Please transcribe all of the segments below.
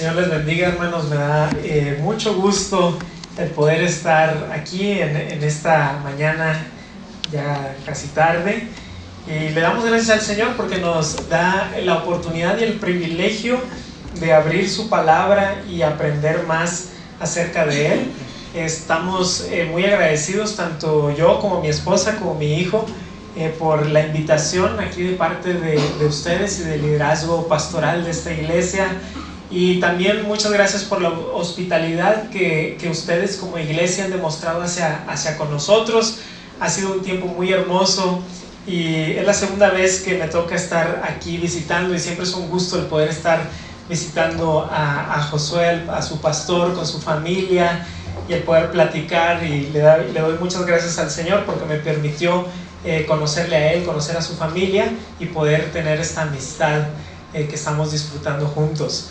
Señor les bendiga, hermanos. Me da eh, mucho gusto el poder estar aquí en, esta mañana ya casi tarde. Y le damos gracias al Señor porque nos da la oportunidad y el privilegio de abrir su palabra y aprender más acerca de Él. Estamos eh, muy agradecidos, tanto yo como mi esposa, como mi hijo, eh, por la invitación aquí de parte de ustedes y del liderazgo pastoral de esta iglesia y también muchas gracias por la hospitalidad que, que, ustedes como iglesia han demostrado hacia, hacia con nosotros. Ha sido un tiempo muy hermoso y es la segunda vez que me toca estar aquí visitando y siempre es un gusto el poder estar visitando a, a Josué, a su pastor, con su familia y el poder platicar y le, da, le doy muchas gracias al Señor porque me permitió eh, conocerle a Él, conocer a su familia y poder tener esta amistad eh, que estamos disfrutando juntos.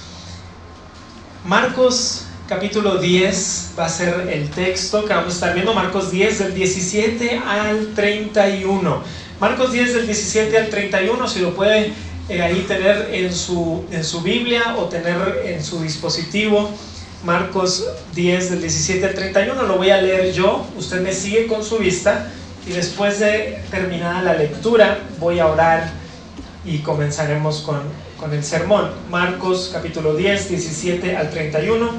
Marcos capítulo 10 va a ser el texto que vamos a estar viendo, Marcos 10 del 17 al 31. Marcos 10 del 17 al 31, si lo puede eh, ahí tener en su, en su Biblia o tener en su dispositivo. Marcos 10 del 17 al 31, lo voy a leer yo, usted me sigue con su vista y después de terminada la lectura voy a orar y comenzaremos con con el sermón. Marcos capítulo 10, 17 al 31,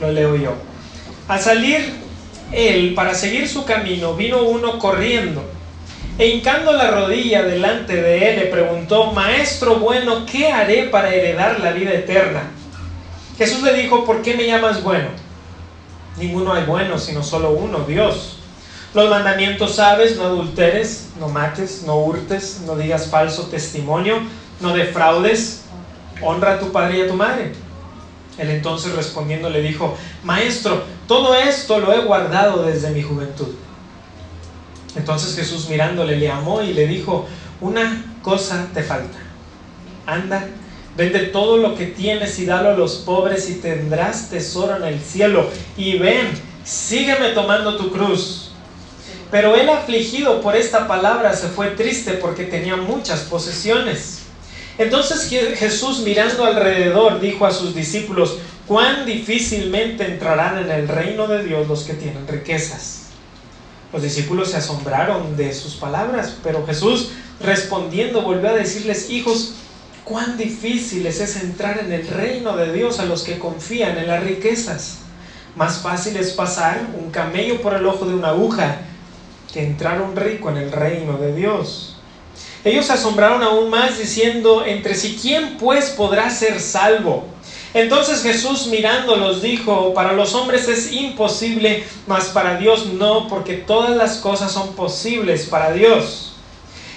lo leo yo. Al salir él para seguir su camino, vino uno corriendo e hincando la rodilla delante de él le preguntó, Maestro bueno, ¿qué haré para heredar la vida eterna? Jesús le dijo, ¿por qué me llamas bueno? Ninguno hay bueno, sino solo uno, Dios. Los mandamientos sabes, no adulteres, no mates, no hurtes, no digas falso testimonio, no defraudes, honra a tu padre y a tu madre. Él entonces respondiendo le dijo, Maestro, todo esto lo he guardado desde mi juventud. Entonces Jesús mirándole le amó y le dijo, una cosa te falta. Anda, vende todo lo que tienes y dalo a los pobres y tendrás tesoro en el cielo. Y ven, sígueme tomando tu cruz. Pero él afligido por esta palabra se fue triste porque tenía muchas posesiones. Entonces Jesús mirando alrededor dijo a sus discípulos, cuán difícilmente entrarán en el reino de Dios los que tienen riquezas. Los discípulos se asombraron de sus palabras, pero Jesús respondiendo volvió a decirles, hijos, cuán difícil es entrar en el reino de Dios a los que confían en las riquezas. Más fácil es pasar un camello por el ojo de una aguja que entrar un rico en el reino de Dios. Ellos asombraron aún más diciendo entre sí, ¿quién pues podrá ser salvo? Entonces Jesús mirándolos dijo, para los hombres es imposible, mas para Dios no, porque todas las cosas son posibles para Dios.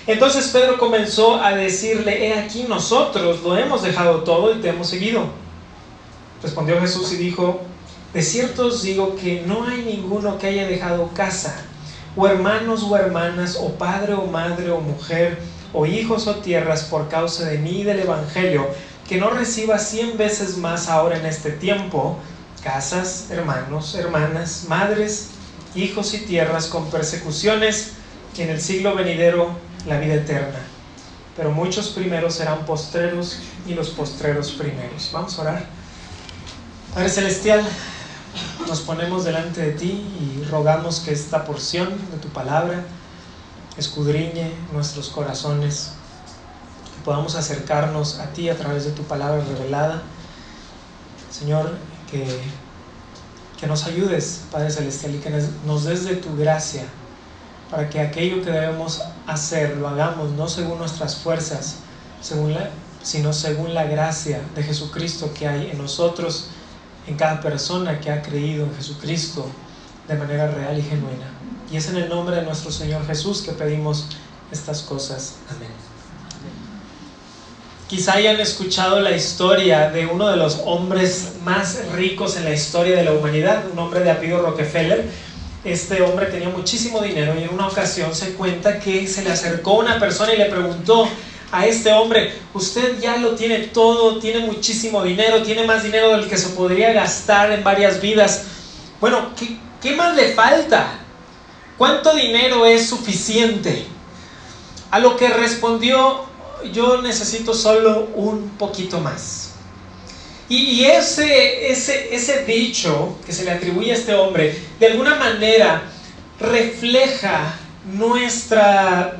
Entonces Pedro comenzó a decirle, he aquí nosotros lo hemos dejado todo y te hemos seguido. Respondió Jesús y dijo, de cierto os digo que no hay ninguno que haya dejado casa, o hermanos o hermanas, o padre o madre o mujer, o hijos o tierras por causa de mí y del Evangelio, que no reciba cien veces más ahora en este tiempo, casas, hermanos, hermanas, madres, hijos y tierras con persecuciones, y en el siglo venidero la vida eterna. Pero muchos primeros serán postreros y los postreros primeros. Vamos a orar. Padre Celestial, nos ponemos delante de ti y rogamos que esta porción de tu palabra escudriñe nuestros corazones, que podamos acercarnos a ti a través de tu palabra revelada. Señor, que, que nos ayudes, Padre Celestial, y que nos des de tu gracia para que aquello que debemos hacer lo hagamos no según nuestras fuerzas, sino según la gracia de Jesucristo que hay en nosotros, en cada persona que ha creído en Jesucristo de manera real y genuina. Y es en el nombre de nuestro Señor Jesús que pedimos estas cosas. Amén. Quizá hayan escuchado la historia de uno de los hombres más ricos en la historia de la humanidad, un hombre de apellido Rockefeller. Este hombre tenía muchísimo dinero y en una ocasión se cuenta que se le acercó una persona y le preguntó a este hombre, usted ya lo tiene todo, tiene muchísimo dinero, tiene más dinero del que se podría gastar en varias vidas. Bueno, ¿qué, qué más le falta? ¿Cuánto dinero es suficiente? A lo que respondió, yo necesito solo un poquito más. Y, ese, ese, ese dicho que se le atribuye a este hombre, de alguna manera refleja nuestra,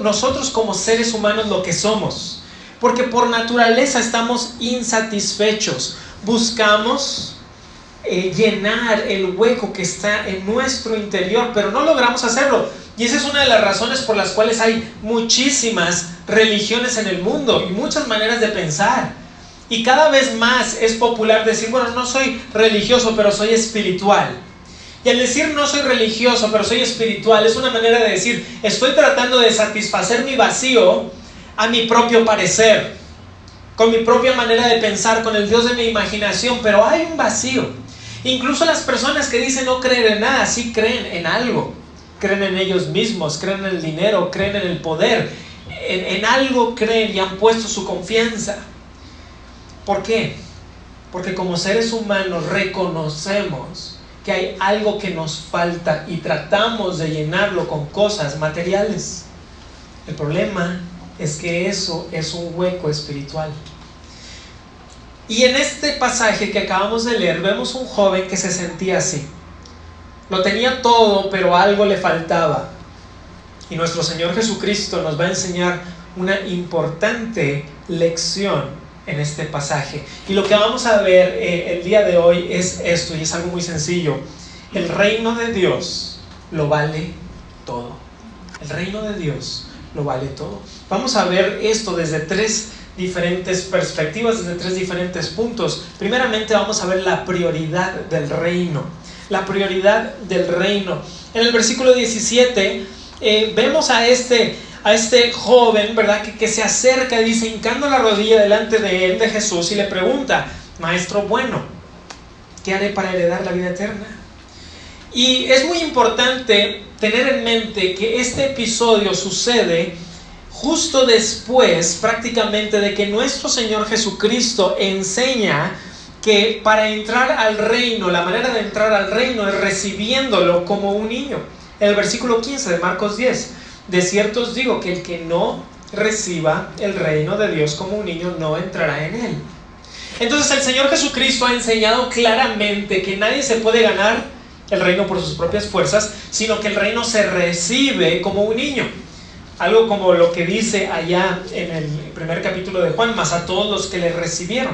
nosotros como seres humanos lo que somos. Porque por naturaleza estamos insatisfechos. Buscamos eh, llenar el hueco que está en nuestro interior, pero no logramos hacerlo. Y esa es una de las razones por las cuales hay muchísimas religiones en el mundo y muchas maneras de pensar. Y cada vez más es popular decir, bueno, no soy religioso, pero soy espiritual. Y al decir no soy religioso, pero soy espiritual, es una manera de decir, estoy tratando de satisfacer mi vacío a mi propio parecer, con mi propia manera de pensar, con el Dios de mi imaginación, pero hay un vacío. Incluso las personas que dicen no creer en nada, sí creen en algo. Creen en ellos mismos, creen en el dinero, creen en el poder. En, en algo creen y han puesto su confianza. ¿Por qué? Porque como seres humanos reconocemos que hay algo que nos falta y tratamos de llenarlo con cosas materiales. El problema es que eso es un hueco espiritual. Y en este pasaje que acabamos de leer vemos un joven que se sentía así. Lo tenía todo, pero algo le faltaba. Y nuestro Señor Jesucristo nos va a enseñar una importante lección en este pasaje. Y lo que vamos a ver eh, el día de hoy es esto, y es algo muy sencillo. El reino de Dios lo vale todo. El reino de Dios lo vale todo. Vamos a ver esto desde tres diferentes perspectivas, desde tres diferentes puntos. Primeramente vamos a ver la prioridad del reino. La prioridad del reino. En el versículo 17 eh, vemos a este, a este joven, ¿verdad? Que, se acerca, dice, hincando la rodilla delante de él, de Jesús, y le pregunta, Maestro bueno, ¿qué haré para heredar la vida eterna? Y es muy importante tener en mente que este episodio sucede justo después prácticamente de que nuestro Señor Jesucristo enseña que para entrar al reino, la manera de entrar al reino es recibiéndolo como un niño. El versículo 15 de Marcos 10, de cierto os digo que el que no reciba el reino de Dios como un niño no entrará en él. Entonces el Señor Jesucristo ha enseñado claramente que nadie se puede ganar el reino por sus propias fuerzas, sino que el reino se recibe como un niño. Algo como lo que dice allá en el primer capítulo de Juan, más a todos los que le recibieron,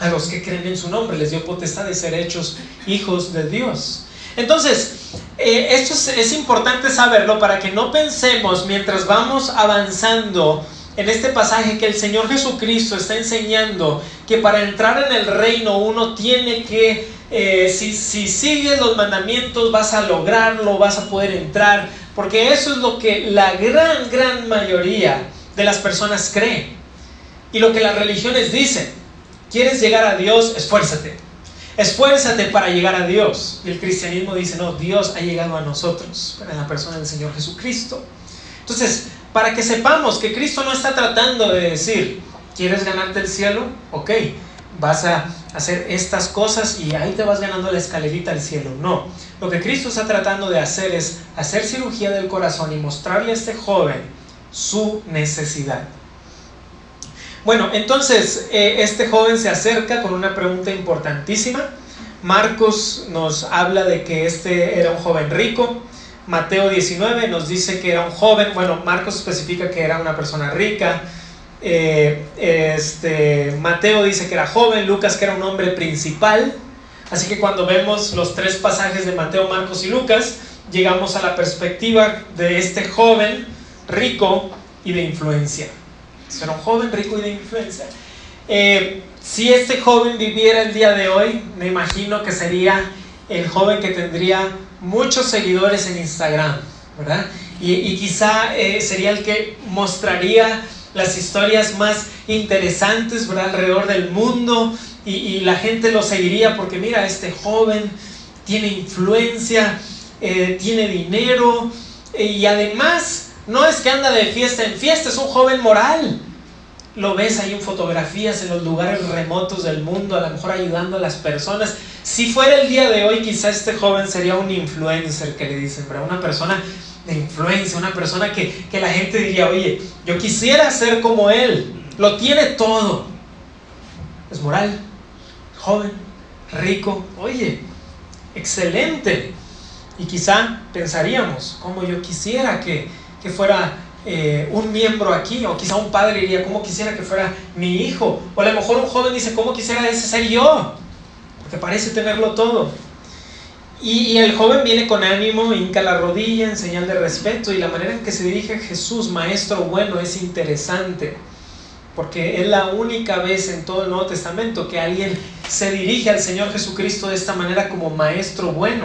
a los que creen en su nombre, les dio potestad de ser hechos hijos de Dios. Entonces, eh, esto es, importante saberlo para que no pensemos mientras vamos avanzando en este pasaje que el Señor Jesucristo está enseñando que para entrar en el reino uno tiene que, eh, si, si sigues los mandamientos vas a lograrlo, vas a poder entrar. Porque eso es lo que la gran, gran mayoría de las personas creen. Y lo que las religiones dicen. ¿Quieres llegar a Dios? Esfuérzate. Esfuérzate para llegar a Dios. Y el cristianismo dice, no, Dios ha llegado a nosotros, en la persona del Señor Jesucristo. Entonces, para que sepamos que Cristo no está tratando de decir, ¿quieres ganarte el cielo? Ok, vas a hacer estas cosas y ahí te vas ganando la escalerita al cielo. No, lo que Cristo está tratando de hacer es hacer cirugía del corazón y mostrarle a este joven su necesidad. Bueno, entonces eh, este joven se acerca con una pregunta importantísima. Marcos nos habla de que este era un joven rico. Mateo 19 nos dice que era un joven. Bueno, Marcos especifica que era una persona rica. Eh, este, Mateo dice que era joven, Lucas que era un hombre principal. Así que cuando vemos los tres pasajes de Mateo, Marcos y Lucas, llegamos a la perspectiva de este joven rico y de influencia. Era un joven rico y de influencia. Eh, si este joven viviera el día de hoy, me imagino que sería el joven que tendría muchos seguidores en Instagram, ¿verdad? Y, quizá eh, sería el que mostraría las historias más interesantes alrededor del mundo y, la gente lo seguiría porque mira, este joven tiene influencia, eh, tiene dinero eh, y además no es que anda de fiesta en fiesta, es un joven moral. Lo ves ahí en fotografías en los lugares remotos del mundo, a lo mejor ayudando a las personas. Si fuera el día de hoy, quizá este joven sería un influencer que le dicen, pero una persona de influencia, una persona que, que la gente diría, oye, yo quisiera ser como él, lo tiene todo. Es moral, joven, rico, oye, excelente. Y quizá pensaríamos, como yo quisiera que, que fuera eh, un miembro aquí, o quizá un padre diría, como quisiera que fuera mi hijo, o a lo mejor un joven dice, ¿cómo quisiera ese ser yo? Porque parece tenerlo todo. Y, el joven viene con ánimo, hinca la rodilla en señal de respeto, y la manera en que se dirige a Jesús, maestro bueno, es interesante, porque es la única vez en todo el Nuevo Testamento que alguien se dirige al Señor Jesucristo de esta manera como maestro bueno.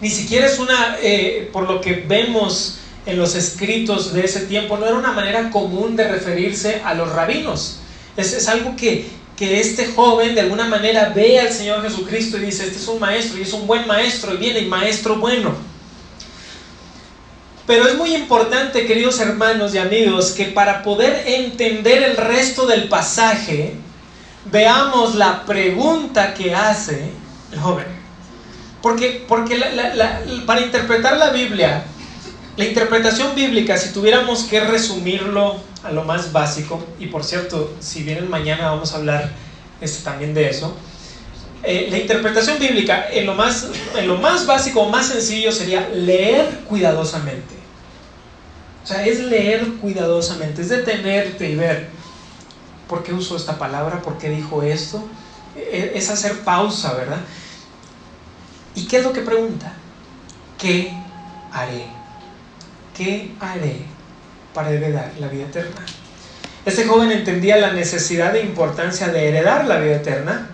Ni siquiera es una, eh, por lo que vemos, en los escritos de ese tiempo no era una manera común de referirse a los rabinos. Es, es algo que, que este joven de alguna manera ve al Señor Jesucristo y dice, este es un maestro y es un buen maestro y viene y maestro bueno. Pero es muy importante, queridos hermanos y amigos, que para poder entender el resto del pasaje, veamos la pregunta que hace el joven. Porque, porque para interpretar la Biblia, la interpretación bíblica, si tuviéramos que resumirlo a lo más básico, y por cierto, si vienen mañana vamos a hablar este, también de eso, eh, la interpretación bíblica en lo, más, en lo más básico, más sencillo sería leer cuidadosamente. O sea, es leer cuidadosamente, es detenerte y ver por qué usó esta palabra, por qué dijo esto. E, es hacer pausa, ¿verdad? ¿Y qué es lo que pregunta? ¿Qué haré? ¿Qué haré para heredar la vida eterna? Este joven entendía la necesidad e importancia de heredar la vida eterna,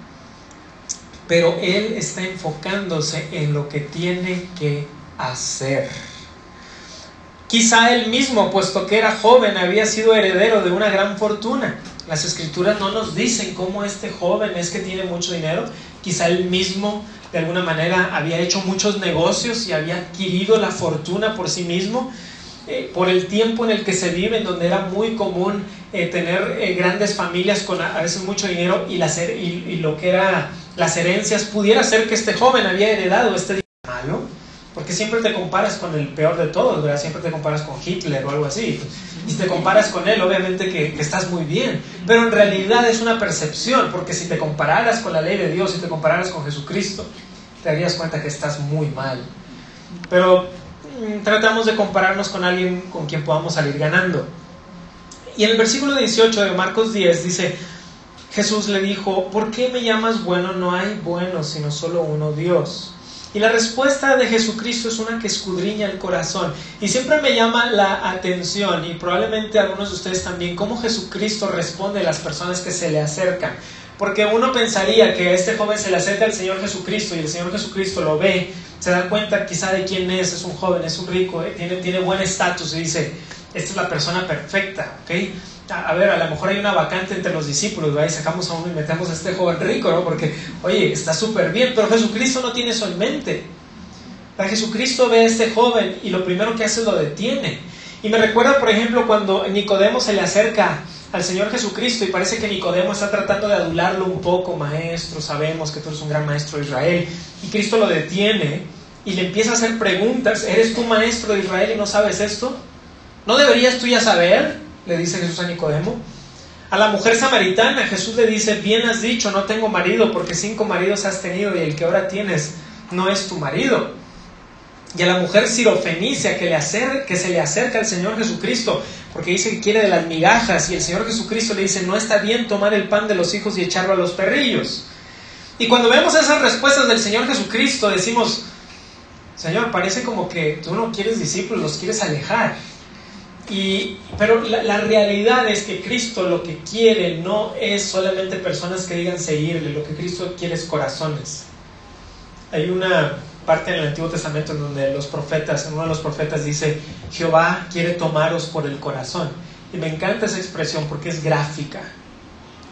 pero él está enfocándose en lo que tiene que hacer. Quizá él mismo, puesto que era joven, había sido heredero de una gran fortuna. Las escrituras no nos dicen cómo este joven es que tiene mucho dinero. Quizá él mismo de alguna manera había hecho muchos negocios y había adquirido la fortuna por sí mismo. Eh, por el tiempo en el que se vive, en donde era muy común eh, tener eh, grandes familias con a, veces mucho dinero y, y, lo que era las herencias, pudiera ser que este joven había heredado este dinero porque siempre te comparas con el peor de todos, ¿verdad? Siempre te comparas con Hitler o algo así. Y si te comparas con él, obviamente que, estás muy bien, pero en realidad es una percepción, porque si te compararas con la ley de Dios, si te compararas con Jesucristo, te darías cuenta que estás muy mal. Pero Mm, tratamos de compararnos con alguien con quien podamos salir ganando. Y en el versículo 18 de Marcos 10 dice, Jesús le dijo, ¿por qué me llamas bueno? No hay bueno, sino solo uno Dios. Y la respuesta de Jesucristo es una que escudriña el corazón. Y siempre me llama la atención, y probablemente algunos de ustedes también, cómo Jesucristo responde a las personas que se le acercan. Porque uno pensaría que este joven se le acerca al Señor Jesucristo y el Señor Jesucristo lo ve se da cuenta quizá de quién es, es un joven, es un rico, eh, tiene, tiene buen estatus y dice, esta es la persona perfecta, ¿ok? A, ver, a lo mejor hay una vacante entre los discípulos. Y sacamos a uno y metemos a este joven rico, ¿no? Porque, oye, está súper bien, pero Jesucristo no tiene eso en mente. Jesucristo ve a este joven y lo primero que hace lo detiene. Y me recuerda, por ejemplo, cuando Nicodemo se le acerca al Señor Jesucristo y parece que Nicodemo está tratando de adularlo un poco, maestro, sabemos que tú eres un gran maestro de Israel, y Cristo lo detiene y le empieza a hacer preguntas, ¿eres tú maestro de Israel y no sabes esto? ¿No deberías tú ya saber? Le dice Jesús a Nicodemo. A la mujer samaritana Jesús le dice, bien has dicho, no tengo marido, porque cinco maridos has tenido y el que ahora tienes no es tu marido y a la mujer sirofenicia que, le que se le acerca al Señor Jesucristo, porque dice que quiere de las migajas, y el Señor Jesucristo le dice, no está bien tomar el pan de los hijos y echarlo a los perrillos. Y cuando vemos esas respuestas del Señor Jesucristo, decimos, Señor, parece como que tú no quieres discípulos, los quieres alejar. Y, pero la, realidad es que Cristo lo que quiere no es solamente personas que digan seguirle, lo que Cristo quiere es corazones. Hay una parte en el Antiguo Testamento en donde los profetas, uno de los profetas dice, Jehová quiere tomaros por el corazón. Y me encanta esa expresión porque es gráfica.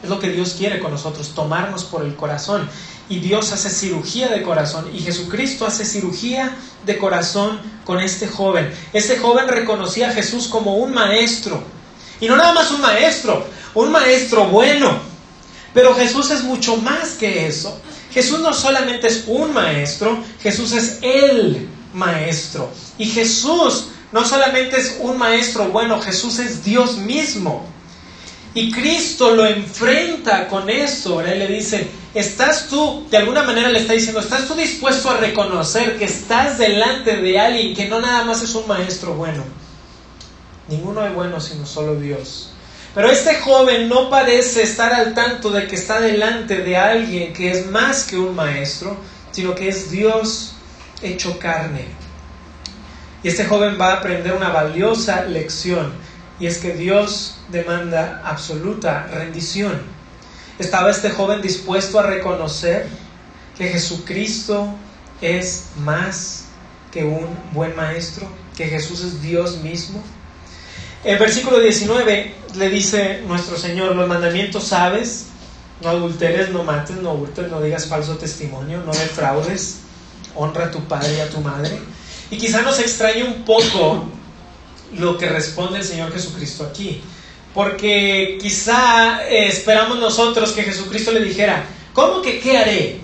Es lo que Dios quiere con nosotros, tomarnos por el corazón. Y Dios hace cirugía de corazón y Jesucristo hace cirugía de corazón con este joven. Este joven reconocía a Jesús como un maestro. Y no nada más un maestro, un maestro bueno. Pero Jesús es mucho más que eso. Jesús no solamente es un maestro, Jesús es el maestro. Y Jesús no solamente es un maestro bueno, Jesús es Dios mismo. Y Cristo lo enfrenta con eso, Él le dice, ¿estás tú, de alguna manera le está diciendo, ¿estás tú dispuesto a reconocer que estás delante de alguien que no nada más es un maestro bueno? Ninguno es bueno sino solo Dios. Pero este joven no parece estar al tanto de que está delante de alguien que es más que un maestro, sino que es Dios hecho carne. Y este joven va a aprender una valiosa lección, y es que Dios demanda absoluta rendición. ¿Estaba este joven dispuesto a reconocer que Jesucristo es más que un buen maestro? ¿Que Jesús es Dios mismo? En versículo 19 le dice nuestro Señor, los mandamientos sabes, no adulteres, no mates, no hurtes, no digas falso testimonio, no defraudes, honra a tu padre y a tu madre. Y quizá nos extrañe un poco lo que responde el Señor Jesucristo aquí, porque quizá eh, esperamos nosotros que Jesucristo le dijera, ¿cómo que qué haré?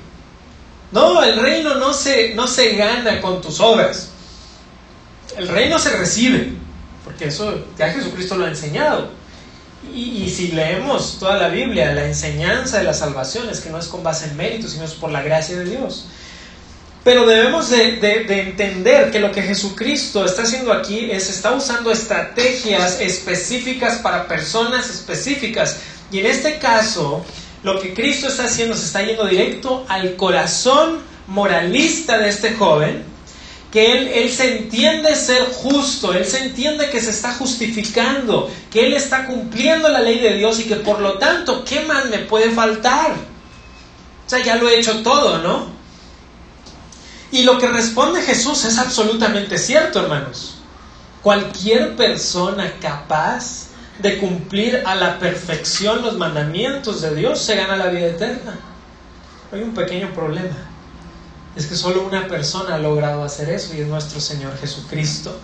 No, el reino no se, no se gana con tus obras, el reino se recibe porque eso ya Jesucristo lo ha enseñado. Y, si leemos toda la Biblia, la enseñanza de la salvación es que no es con base en mérito, sino es por la gracia de Dios. Pero debemos de, de, entender que lo que Jesucristo está haciendo aquí es, está usando estrategias específicas para personas específicas. Y en este caso, lo que Cristo está haciendo se está yendo directo al corazón moralista de este joven que él, se entiende ser justo, él se entiende que se está justificando, que él está cumpliendo la ley de Dios y que por lo tanto, ¿qué más me puede faltar? O sea, ya lo he hecho todo, ¿no? Y lo que responde Jesús es absolutamente cierto, hermanos. Cualquier persona capaz de cumplir a la perfección los mandamientos de Dios se gana la vida eterna. Hay un pequeño problema es que solo una persona ha logrado hacer eso y es nuestro Señor Jesucristo.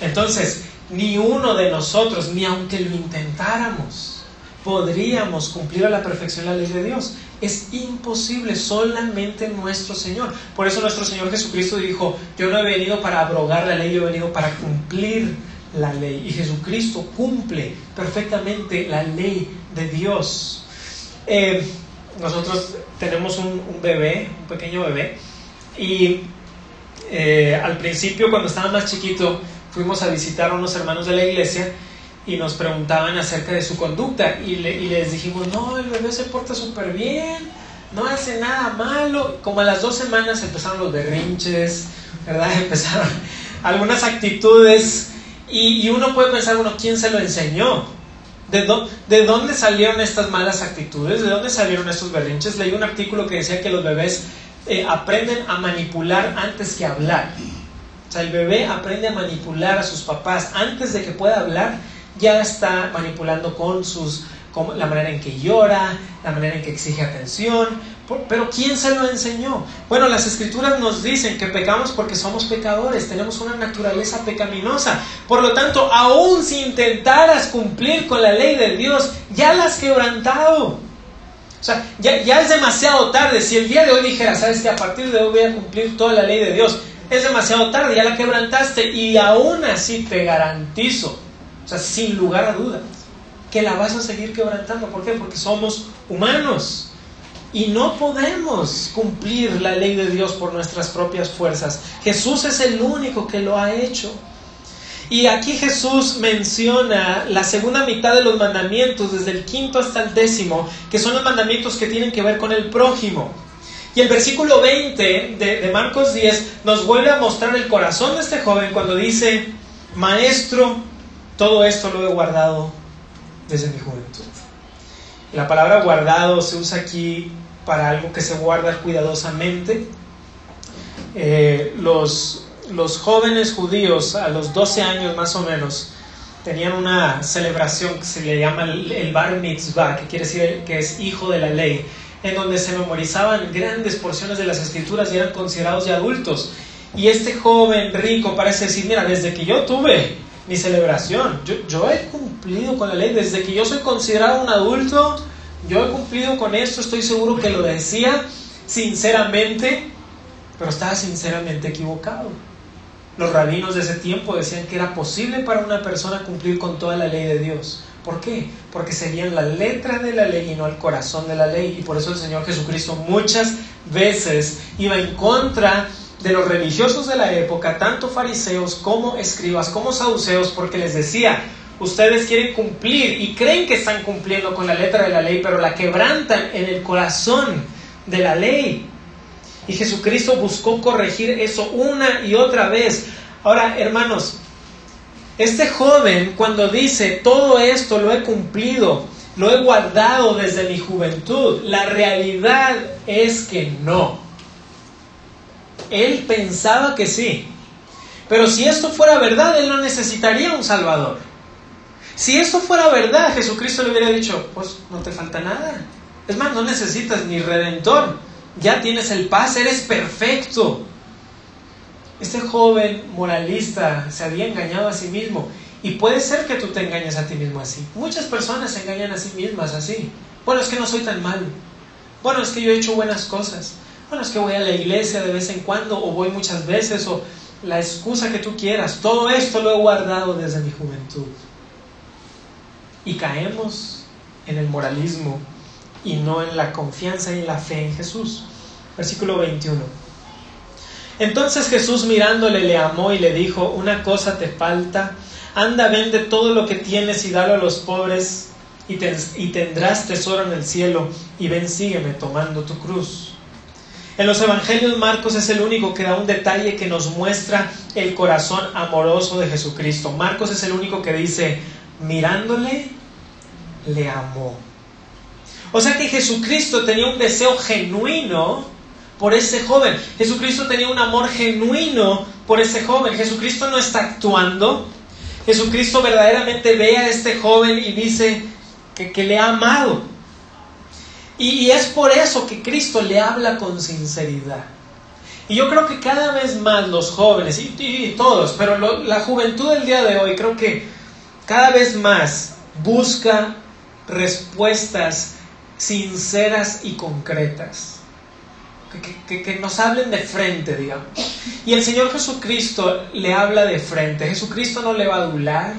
Entonces, ni uno de nosotros, ni aunque lo intentáramos, podríamos cumplir a la perfección la ley de Dios. Es imposible, solamente nuestro Señor. Por eso nuestro Señor Jesucristo dijo, yo no he venido para abrogar la ley, yo he venido para cumplir la ley. Y Jesucristo cumple perfectamente la ley de Dios. Eh, nosotros tenemos un, bebé, un pequeño bebé, y eh, al principio cuando estaba más chiquito fuimos a visitar a unos hermanos de la iglesia y nos preguntaban acerca de su conducta y, y les dijimos, no, el bebé se porta súper bien, no hace nada malo. Como a las dos semanas empezaron los berrinches, ¿verdad? Empezaron algunas actitudes y, y uno puede pensar, bueno, ¿quién se lo enseñó? ¿De, dónde salieron estas malas actitudes? ¿De dónde salieron estos berrinches? Leí un artículo que decía que los bebés eh, aprenden a manipular antes que hablar. O sea, el bebé aprende a manipular a sus papás antes de que pueda hablar, ya está manipulando con sus la manera en que llora, la manera en que exige atención. Pero ¿quién se lo enseñó? Bueno, las escrituras nos dicen que pecamos porque somos pecadores, tenemos una naturaleza pecaminosa. Por lo tanto, aún si intentaras cumplir con la ley de Dios, ya la has quebrantado. O sea, ya, ya es demasiado tarde. Si el día de hoy dijera, sabes que a partir de hoy voy a cumplir toda la ley de Dios, es demasiado tarde, ya la quebrantaste y aún así te garantizo, o sea, sin lugar a dudas, que la vas a seguir quebrantando. ¿Por qué? Porque somos humanos. Y no podemos cumplir la ley de Dios por nuestras propias fuerzas. Jesús es el único que lo ha hecho. Y aquí Jesús menciona la segunda mitad de los mandamientos, desde el quinto hasta el décimo, que son los mandamientos que tienen que ver con el prójimo. Y el versículo 20 de, de Marcos 10 nos vuelve a mostrar el corazón de este joven cuando dice, Maestro, todo esto lo he guardado desde mi juventud. La palabra guardado se usa aquí para algo que se guarda cuidadosamente. Eh, los, los jóvenes judíos a los 12 años más o menos tenían una celebración que se le llama el bar mitzvah, que quiere decir que es hijo de la ley, en donde se memorizaban grandes porciones de las escrituras y eran considerados ya adultos. Y este joven rico parece decir, mira, desde que yo tuve mi celebración. Yo, he cumplido con la ley. Desde que yo soy considerado un adulto, yo he cumplido con esto. Estoy seguro que lo decía sinceramente, pero estaba sinceramente equivocado. Los rabinos de ese tiempo decían que era posible para una persona cumplir con toda la ley de Dios. ¿Por qué? Porque seguían la letra de la ley y no el corazón de la ley. Y por eso el Señor Jesucristo muchas veces iba en contra de los religiosos de la época, tanto fariseos como escribas, como saduceos, porque les decía, ustedes quieren cumplir y creen que están cumpliendo con la letra de la ley, pero la quebrantan en el corazón de la ley. Y Jesucristo buscó corregir eso una y otra vez. Ahora, hermanos, este joven cuando dice, todo esto lo he cumplido, lo he guardado desde mi juventud, la realidad es que no. Él pensaba que sí. Pero si esto fuera verdad, él no necesitaría un Salvador. Si esto fuera verdad, Jesucristo le hubiera dicho, pues no te falta nada. Es más, no necesitas ni redentor. Ya tienes el paz, eres perfecto. Este joven moralista se había engañado a sí mismo. Y puede ser que tú te engañes a ti mismo así. Muchas personas se engañan a sí mismas así. Bueno, es que no soy tan malo. Bueno, es que yo he hecho buenas cosas. Bueno, es que voy a la iglesia de vez en cuando o voy muchas veces o la excusa que tú quieras. Todo esto lo he guardado desde mi juventud. Y caemos en el moralismo y no en la confianza y la fe en Jesús. Versículo 21. Entonces Jesús mirándole le amó y le dijo, una cosa te falta, anda, vende todo lo que tienes y dalo a los pobres y, y tendrás tesoro en el cielo y ven, sígueme tomando tu cruz. En los Evangelios Marcos es el único que da un detalle que nos muestra el corazón amoroso de Jesucristo. Marcos es el único que dice, mirándole, le amó. O sea que Jesucristo tenía un deseo genuino por ese joven. Jesucristo tenía un amor genuino por ese joven. Jesucristo no está actuando. Jesucristo verdaderamente ve a este joven y dice que, le ha amado. Y, es por eso que Cristo le habla con sinceridad. Y yo creo que cada vez más los jóvenes, y, todos, pero la juventud del día de hoy creo que cada vez más busca respuestas sinceras y concretas. Que, nos hablen de frente, digamos. Y el Señor Jesucristo le habla de frente. Jesucristo no le va a adular.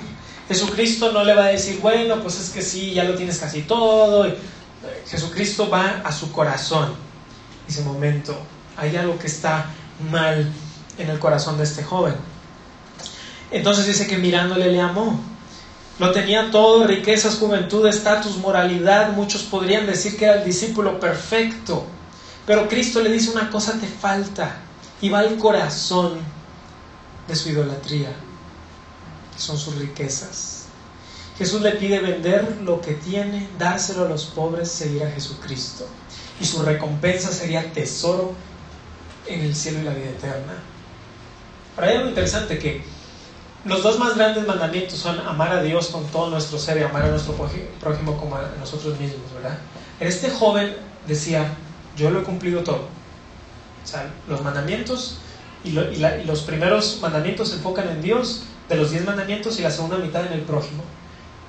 Jesucristo no le va a decir, bueno, pues es que sí, ya lo tienes casi todo. Jesucristo va a su corazón. Dice, momento, hay algo que está mal en el corazón de este joven. Entonces dice que mirándole le amó. Lo tenía todo, riquezas, juventud, estatus, moralidad. Muchos podrían decir que era el discípulo perfecto. Pero Cristo le dice una cosa te falta y va al corazón de su idolatría, son sus riquezas. Jesús le pide vender lo que tiene, dárselo a los pobres, seguir a Jesucristo. Y su recompensa sería tesoro en el cielo y la vida eterna. Ahora hay algo interesante que los dos más grandes mandamientos son amar a Dios con todo nuestro ser y amar a nuestro prójimo como a nosotros mismos, ¿verdad? Este joven decía, yo lo he cumplido todo. O sea, los mandamientos y, los primeros mandamientos se enfocan en Dios, de los diez mandamientos y la segunda mitad en el prójimo.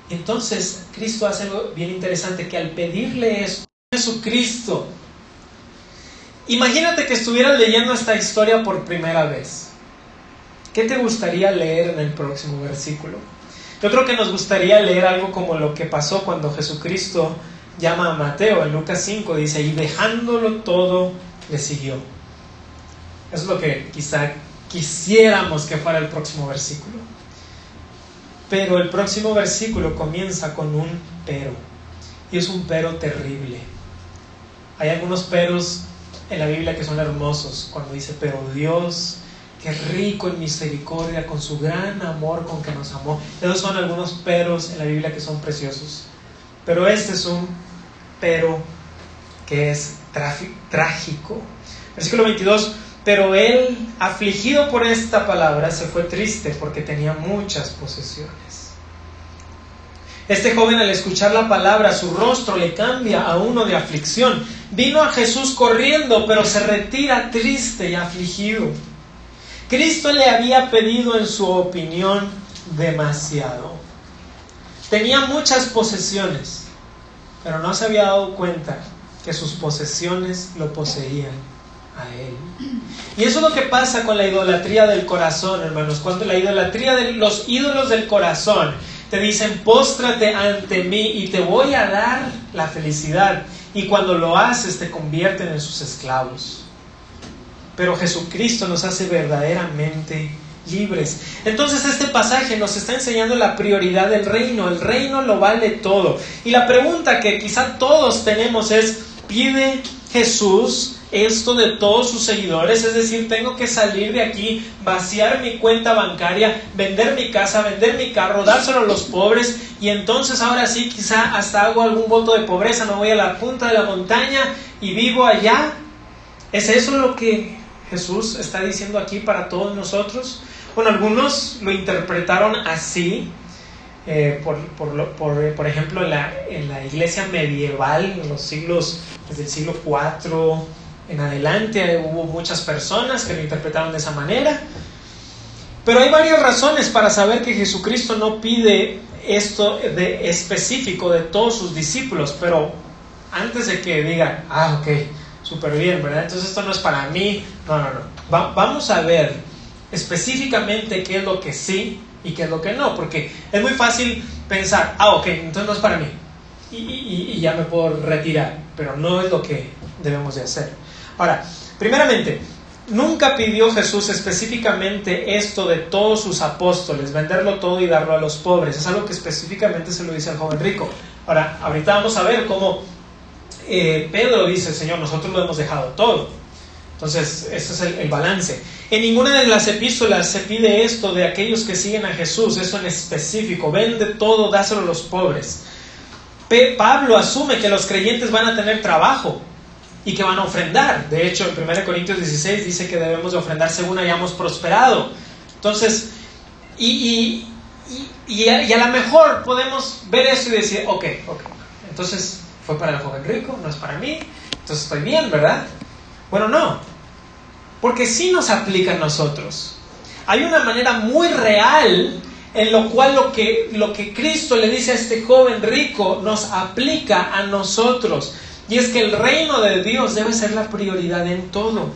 Entonces, Cristo hace algo bien interesante, que al pedirle eso, Jesucristo, imagínate que estuvieras leyendo esta historia por primera vez. ¿Qué te gustaría leer en el próximo versículo? Yo creo que nos gustaría leer algo como lo que pasó cuando Jesucristo llama a Mateo en Lucas 5, dice, y dejándolo todo, le siguió. Eso es lo que quizá quisiéramos que fuera el próximo versículo. Pero el próximo versículo comienza con un pero. Y es un pero terrible. Hay algunos peros en la Biblia que son hermosos. Cuando dice, pero Dios, que rico en misericordia, con su gran amor con que nos amó. Esos son algunos peros en la Biblia que son preciosos. Pero este es un pero que es trágico. Versículo 22, pero él, afligido por esta palabra, se fue triste porque tenía muchas posesiones. Este joven al escuchar la palabra, su rostro le cambia a uno de aflicción. Vino a Jesús corriendo, pero se retira triste y afligido. Cristo le había pedido en su opinión demasiado. Tenía muchas posesiones pero no se había dado cuenta que sus posesiones lo poseían Y eso es lo que pasa con la idolatría del corazón, hermanos. Cuando la idolatría de los ídolos del corazón te dicen, póstrate ante mí y te voy a dar la felicidad. Y cuando lo haces te convierten en sus esclavos. Pero Jesucristo nos hace verdaderamente libres. Entonces este pasaje nos está enseñando la prioridad del reino. El reino lo vale todo. Y la pregunta que quizá todos tenemos es, ¿pide Jesús esto de todos sus seguidores, es decir, tengo que salir de aquí, vaciar mi cuenta bancaria, vender mi casa, vender mi carro, dárselo a los pobres y entonces ahora sí quizá hasta hago algún voto de pobreza, me voy a la punta de la montaña y vivo allá. ¿Es eso lo que Jesús está diciendo aquí para todos nosotros? Bueno, algunos lo interpretaron así, eh, por, por, ejemplo, en la, en la iglesia medieval, en los siglos, desde el siglo IV, en adelante hubo muchas personas que lo interpretaron de esa manera. Pero hay varias razones para saber que Jesucristo no pide esto de específico de todos sus discípulos, pero antes de que digan, ah, ok, súper bien, ¿verdad? Entonces esto no es para mí, no, no, no. vamos a ver específicamente qué es lo que sí y qué es lo que no, porque es muy fácil pensar, ah, ok, entonces no es para mí, y, y ya me puedo retirar, pero no es lo que debemos de hacer. Ahora, primeramente, nunca pidió Jesús específicamente esto de todos sus apóstoles, venderlo todo y darlo a los pobres. Es algo que específicamente se lo dice al joven rico. Ahora, ahorita vamos a ver cómo eh, Pedro dice, Señor, nosotros lo hemos dejado todo. Entonces, ese es el, balance. En ninguna de las epístolas se pide esto de aquellos que siguen a Jesús, eso en específico. Vende todo, dáselo a los pobres. Pablo asume que los creyentes van a tener trabajo y que van a ofrendar. De hecho, en 1 Corintios 16 dice que debemos de ofrendar según hayamos prosperado. Entonces, y, y, a, y, a, lo mejor podemos ver eso y decir, ok, ok, entonces fue para el joven rico, no es para mí, entonces estoy bien, ¿verdad? Bueno, no, porque sí nos aplica a nosotros. Hay una manera muy real en lo cual lo que, lo que Cristo le dice a este joven rico nos aplica a nosotros. Y es que el reino de Dios debe ser la prioridad en todo.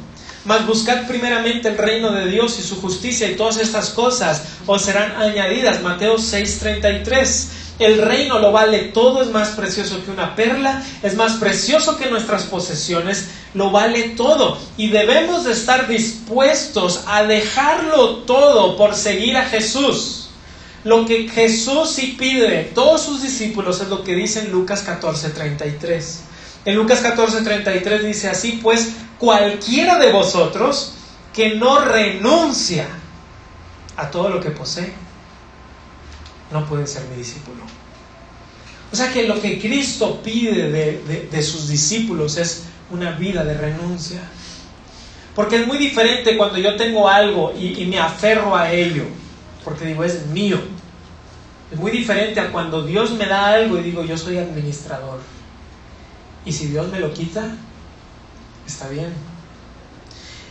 Mas buscad primeramente el reino de Dios y su justicia y todas estas cosas os serán añadidas. Mateo 6:33. El reino lo vale todo, es más precioso que una perla, es más precioso que nuestras posesiones, lo vale todo. Y debemos de estar dispuestos a dejarlo todo por seguir a Jesús. Lo que Jesús sí pide de todos sus discípulos es lo que dice en Lucas 14:33. En Lucas 14, 33 dice así, pues cualquiera de vosotros que no renuncia a todo lo que posee, no puede ser mi discípulo. O sea que lo que Cristo pide de, sus discípulos es una vida de renuncia. Porque es muy diferente cuando yo tengo algo y, y me aferro a ello, porque digo, es mío. Es muy diferente a cuando Dios me da algo y digo, yo soy administrador. Y si Dios me lo quita, está bien.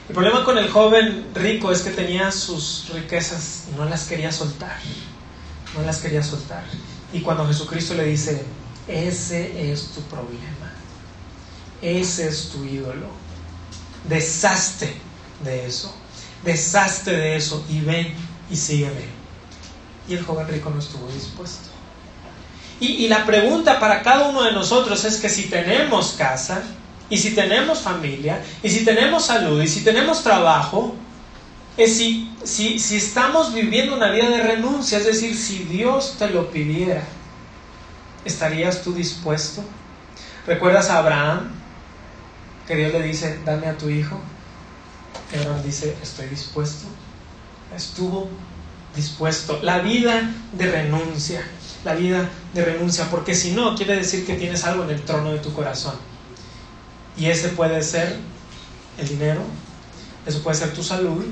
El problema con el joven rico es que tenía sus riquezas y no las quería soltar. No las quería soltar. Y cuando Jesucristo le dice, ese es tu problema, ese es tu ídolo, deshazte de eso, deshazte de eso y ven y sígueme. Y el joven rico no estuvo dispuesto. Y, la pregunta para cada uno de nosotros es que si tenemos casa, y si tenemos familia, y si tenemos salud, y si tenemos trabajo, es si, si, si estamos viviendo una vida de renuncia, es decir, si Dios te lo pidiera, ¿estarías tú dispuesto? ¿Recuerdas a Abraham? Que Dios le dice, dame a tu hijo. Y Abraham dice, estoy dispuesto. Estuvo dispuesto. La vida de renuncia la vida de renuncia, porque si no, quiere decir que tienes algo en el trono de tu corazón. Y ese puede ser el dinero, eso puede ser tu salud,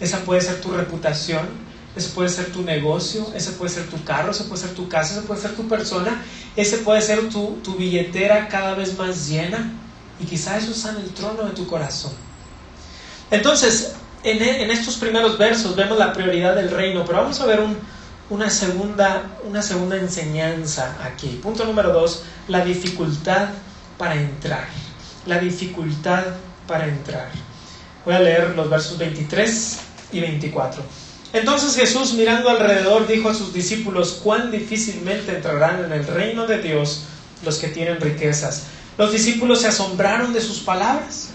esa puede ser tu reputación, ese puede ser tu negocio, ese puede ser tu carro, ese puede ser tu casa, ese puede ser tu persona, ese puede ser tu, tu billetera cada vez más llena y quizá eso está en el trono de tu corazón. Entonces, en, en estos primeros versos vemos la prioridad del reino, pero vamos a ver un, una segunda, una segunda enseñanza aquí. Punto número dos, la dificultad para entrar. La dificultad para entrar. Voy a leer los versos 23 y 24. Entonces Jesús mirando alrededor dijo a sus discípulos, cuán difícilmente entrarán en el reino de Dios los que tienen riquezas. Los discípulos se asombraron de sus palabras.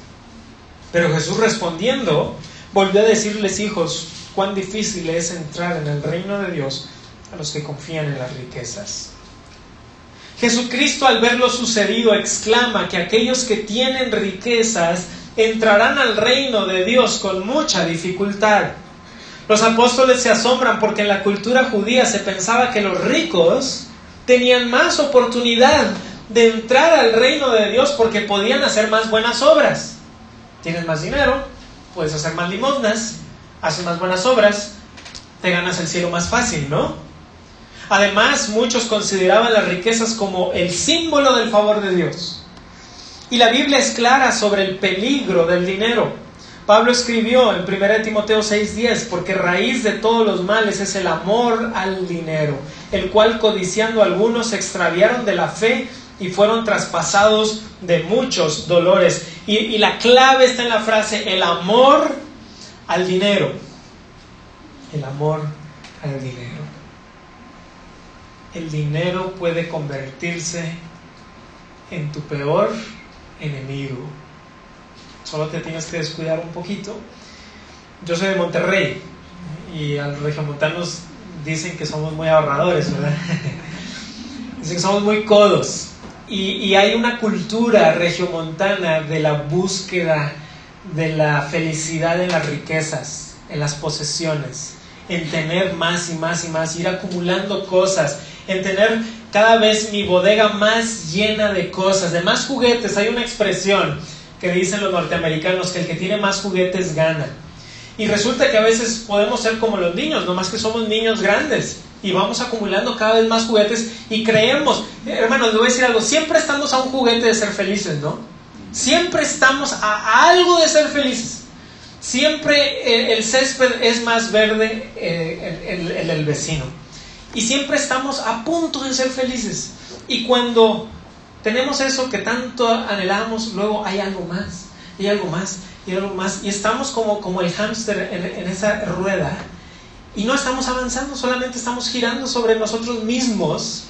Pero Jesús respondiendo, volvió a decirles, hijos, cuán difícil es entrar en el reino de Dios a los que confían en las riquezas. Jesucristo al ver lo sucedido exclama que aquellos que tienen riquezas entrarán al reino de Dios con mucha dificultad. Los apóstoles se asombran porque en la cultura judía se pensaba que los ricos tenían más oportunidad de entrar al reino de Dios porque podían hacer más buenas obras. Tienes más dinero, puedes hacer más limosnas, haces más buenas obras, te ganas el cielo más fácil, ¿no? Además, muchos consideraban las riquezas como el símbolo del favor de Dios. Y la Biblia es clara sobre el peligro del dinero. Pablo escribió en 1 Timoteo 6:10, porque raíz de todos los males es el amor al dinero, el cual codiciando algunos se extraviaron de la fe y fueron traspasados de muchos dolores. Y, y la clave está en la frase, el amor al dinero. El amor al dinero. El dinero puede convertirse en tu peor enemigo solo te tienes que descuidar un poquito. Yo soy de Monterrey y a los regiomontanos dicen que somos muy ahorradores, ¿verdad? dicen que somos muy codos. Y, y hay una cultura regiomontana de la búsqueda de la felicidad en las riquezas, en las posesiones, en tener más y más y más, ir acumulando cosas, en tener cada vez mi bodega más llena de cosas, de más juguetes. Hay una expresión que dicen los norteamericanos que el que tiene más juguetes gana. Y resulta que a veces podemos ser como los niños, nomás que somos niños grandes y vamos acumulando cada vez más juguetes y creemos, hermanos, le voy a decir algo, siempre estamos a un juguete de ser felices, ¿no? Siempre estamos a algo de ser felices. Siempre el, césped es más verde eh, el, el vecino. Y siempre estamos a punto de ser felices. Y cuando tenemos eso que tanto anhelamos, luego hay algo más, y algo más, y algo más, y estamos como, como el hámster en, esa rueda, y no estamos avanzando, solamente estamos girando sobre nosotros mismos,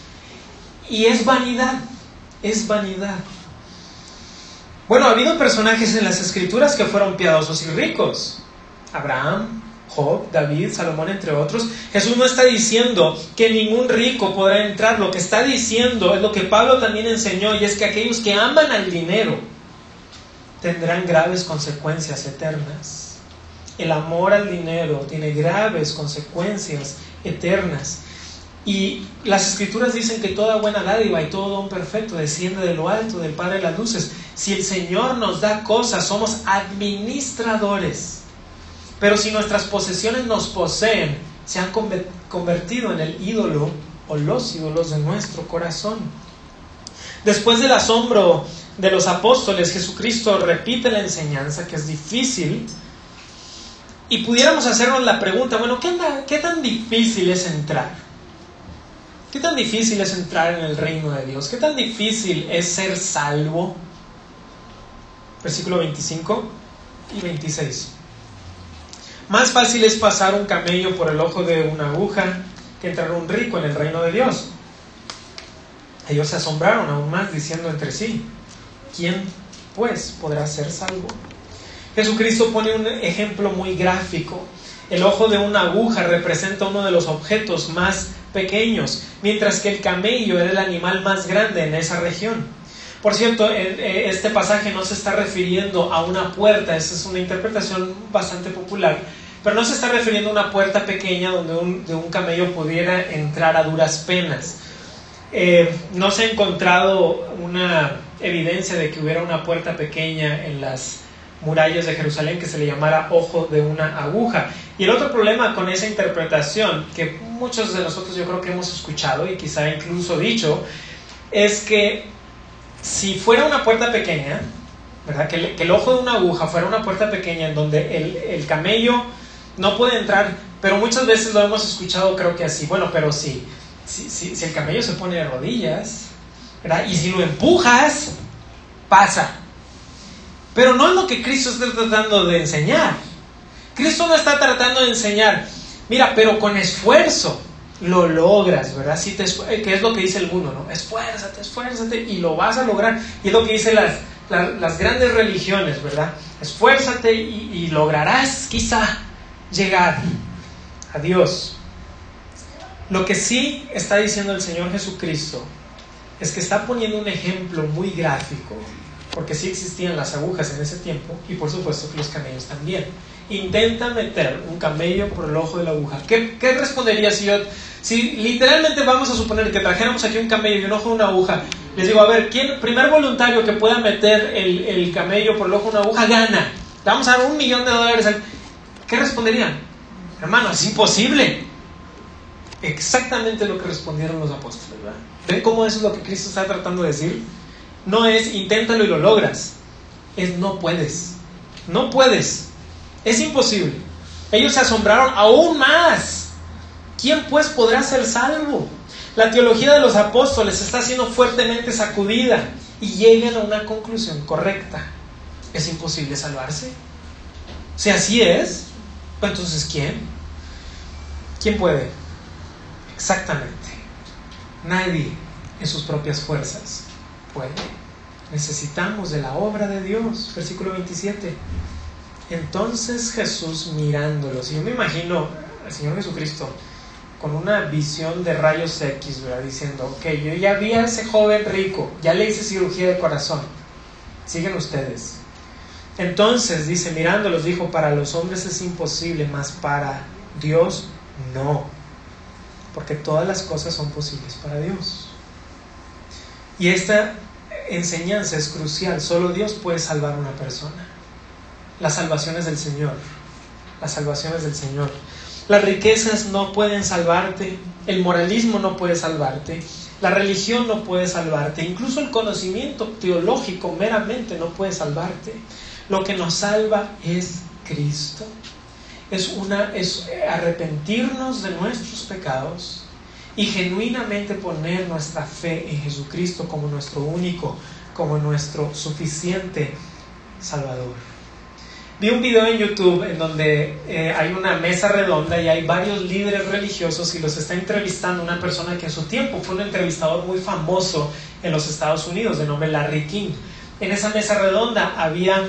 y es vanidad, es vanidad. Bueno, ha habido personajes en las escrituras que fueron piadosos y ricos. Abraham, Job, David, Salomón, entre otros. Jesús no está diciendo que ningún rico podrá entrar. Lo que está diciendo es lo que Pablo también enseñó y es que aquellos que aman al dinero tendrán graves consecuencias eternas. El amor al dinero tiene graves consecuencias eternas. Y las escrituras dicen que toda buena dádiva y todo don perfecto desciende de lo alto, del Padre de las Luces. Si el Señor nos da cosas, somos administradores pero si nuestras posesiones nos poseen, se han convertido en el ídolo o los ídolos de nuestro corazón. Después del asombro de los apóstoles, Jesucristo repite la enseñanza que es difícil. Y pudiéramos hacernos la pregunta, bueno, ¿qué, ¿qué tan difícil es entrar? ¿Qué tan difícil es entrar en el reino de Dios? ¿Qué tan difícil es ser salvo? Versículo 25 y 26. Más fácil es pasar un camello por el ojo de una aguja que entrar un rico en el reino de Dios. Ellos se asombraron aún más diciendo entre sí, ¿quién pues podrá ser salvo? Jesucristo pone un ejemplo muy gráfico. El ojo de una aguja representa uno de los objetos más pequeños, mientras que el camello era el animal más grande en esa región. Por cierto, eh, este pasaje no se está refiriendo a una puerta, esa es una interpretación bastante popular, pero no se está refiriendo a una puerta pequeña donde un, de un camello pudiera entrar a duras penas. Eh, no se ha encontrado una evidencia de que hubiera una puerta pequeña en las murallas de Jerusalén que se le llamara ojo de una aguja. Y el otro problema con esa interpretación, que muchos de nosotros yo creo que hemos escuchado y quizá incluso dicho, es que si fuera una puerta pequeña, ¿verdad? Que, el ojo de una aguja fuera una puerta pequeña en donde el, el camello no puede entrar, pero muchas veces lo hemos escuchado creo que así, bueno, pero si, si, si, el camello se pone de rodillas, ¿verdad? Y si lo empujas, pasa. Pero no es lo que Cristo está tratando de enseñar. Cristo no está tratando de enseñar, Mira, pero con esfuerzo lo logras, ¿verdad? Si te, que es lo que dice el mundo, ¿no? Esfuérzate, esfuérzate y lo vas a lograr. Y es lo que dicen las, las, grandes religiones, ¿verdad? Esfuérzate y, y lograrás quizá llegar a Dios. Lo que sí está diciendo el Señor Jesucristo es que está poniendo un ejemplo muy gráfico, porque sí existían las agujas en ese tiempo y por supuesto que los camellos también. Intenta meter un camello por el ojo de la aguja. ¿Qué, respondería si yo, si literalmente vamos a suponer que trajéramos aquí un camello y un ojo de una aguja? Les digo, a ver, ¿quién, primer voluntario que pueda meter el, el camello por el ojo de una aguja gana. Le vamos a dar un millón de dólares. ¿Qué responderían? Hermano, es imposible. Exactamente lo que respondieron los apóstoles. ¿verdad? ¿Ven cómo eso es lo que Cristo está tratando de decir? No es inténtalo y lo logras. Es no puedes. No puedes. Es imposible. Ellos se asombraron aún más. ¿Quién pues podrá ser salvo? La teología de los apóstoles está siendo fuertemente sacudida y llegan a una conclusión correcta. Es imposible salvarse. Si así es, pues entonces ¿quién? ¿Quién puede? Exactamente. Nadie en sus propias fuerzas puede. Necesitamos de la obra de Dios. Versículo 27. Entonces Jesús mirándolos, y yo me imagino al Señor Jesucristo con una visión de rayos X, ¿verdad? Diciendo, ok, yo ya vi a ese joven rico, ya le hice cirugía de corazón, siguen ustedes. Entonces, dice, mirándolos, dijo, para los hombres es imposible, mas para Dios no, porque todas las cosas son posibles para Dios. Y esta enseñanza es crucial, solo Dios puede salvar a una persona. Las salvaciones del Señor, las salvaciones del Señor. Las riquezas no pueden salvarte, el moralismo no puede salvarte, la religión no puede salvarte, incluso el conocimiento teológico meramente no puede salvarte. Lo que nos salva es Cristo. Es, una, es arrepentirnos de nuestros pecados y genuinamente poner nuestra fe en Jesucristo como nuestro único, como nuestro suficiente Salvador. Vi un video en YouTube en donde eh, hay una mesa redonda y hay varios líderes religiosos y los está entrevistando una persona que en su tiempo fue un entrevistador muy famoso en los Estados Unidos, de nombre Larry King. En esa mesa redonda había,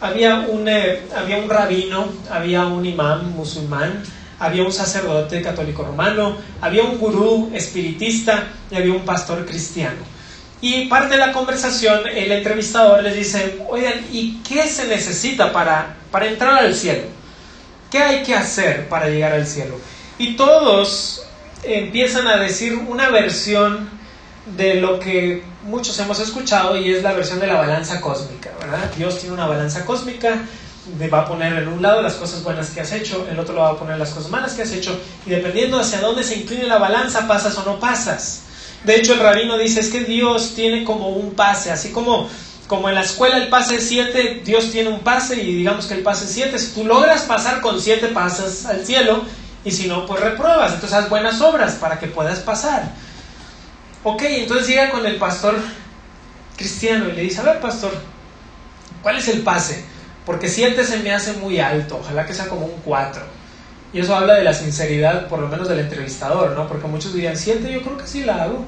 había, un, eh, había un rabino, había un imán musulmán, había un sacerdote católico romano, había un gurú espiritista y había un pastor cristiano. Y parte de la conversación, el entrevistador les dice, oigan, ¿y qué se necesita para, para entrar al cielo? ¿Qué hay que hacer para llegar al cielo? Y todos empiezan a decir una versión de lo que muchos hemos escuchado y es la versión de la balanza cósmica, ¿verdad? Dios tiene una balanza cósmica, va a poner en un lado las cosas buenas que has hecho, el otro lo va a poner las cosas malas que has hecho, y dependiendo hacia dónde se incline la balanza, pasas o no pasas. De hecho, el rabino dice, es que Dios tiene como un pase, así como, como en la escuela el pase es 7, Dios tiene un pase y digamos que el pase es 7. Si tú logras pasar con 7, pasas al cielo y si no, pues repruebas. Entonces haz buenas obras para que puedas pasar. Ok, entonces llega con el pastor cristiano y le dice, a ver pastor, ¿cuál es el pase? Porque 7 se me hace muy alto, ojalá que sea como un 4. Y eso habla de la sinceridad, por lo menos del entrevistador, ¿no? Porque muchos dirían, siete, yo creo que sí la hago.